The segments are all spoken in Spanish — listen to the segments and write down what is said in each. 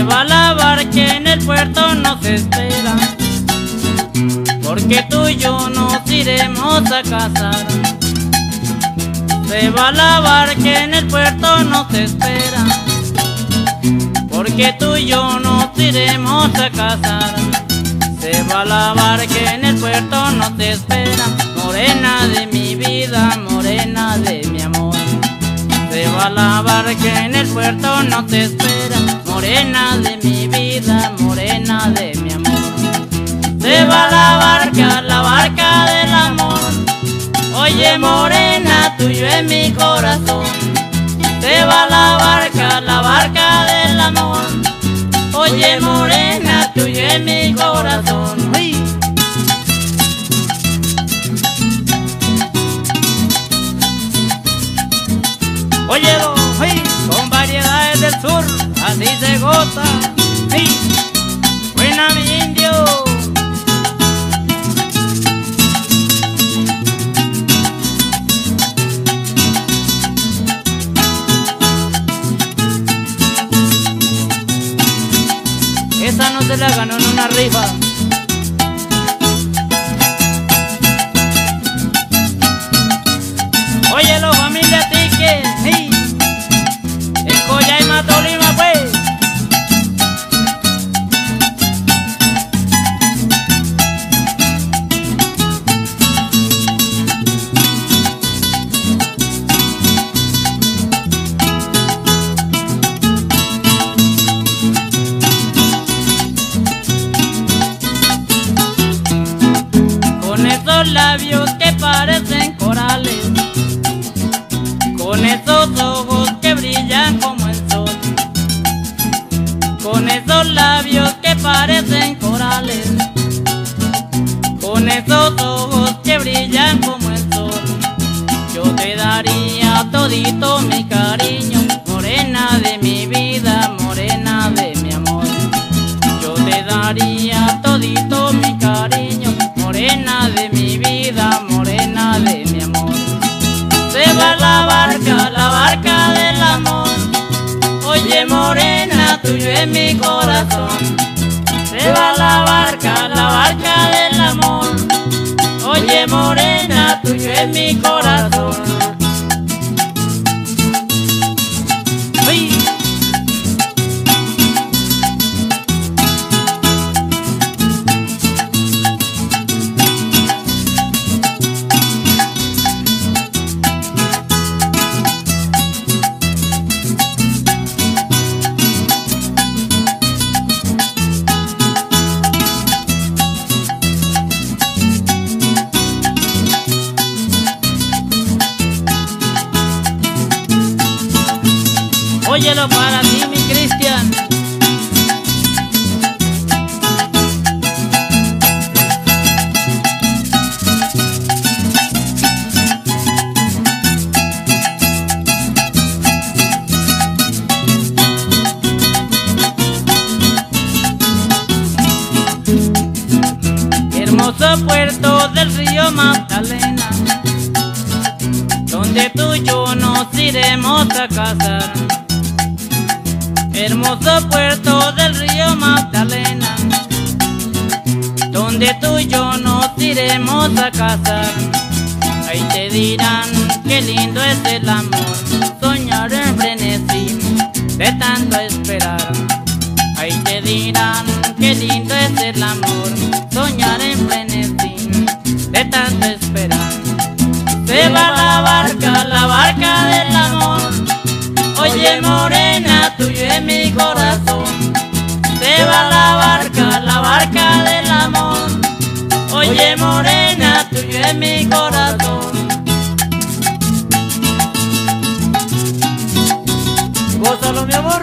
Se va la barca en el puerto nos espera. Porque tú y yo nos iremos a casar. Se va la barca en el puerto nos espera. Porque tú y yo nos iremos a casar. Se va la barca en el puerto nos espera. Morena de mi vida, morena de mi amor. Se va la barca en el puerto, no te espera Morena de mi vida, morena de mi amor. Se va la barca, la barca del amor. Oye morena, tuyo es mi corazón. Se va la barca, la barca del amor. Oye morena, tuyo es mi corazón. ¡Uy! Sí, buena mi indio. Esa no se la ganó en una rifa. Óyelo, labios que parecen corales con esos ojos que brillan como el sol, con esos labios que parecen corales, con esos ojos que brillan como el sol, yo te daría todito mi cariño, morena de mi vida, morena de mi amor, yo te daría tuyo es mi corazón. Se va la barca, la barca del amor. Oye morena, tuyo es mi corazón. Óyelo para ti, mi Cristian. Hermoso puerto del río Magdalena, donde tú y yo nos iremos a casar. Hermoso puerto del río Magdalena, donde tú y yo nos iremos a casar. Ahí te dirán qué lindo es el amor, soñar en frenesí de tanto esperar. Ahí te dirán qué lindo es el amor, soñar en frenesí de tanto esperar. Se va la barca, la barca del amor. Oye tuyo es mi corazón. Se va la barca, la barca del amor. Oye morena, tuyo es mi corazón. Gózalo mi amor.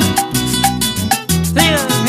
Siga.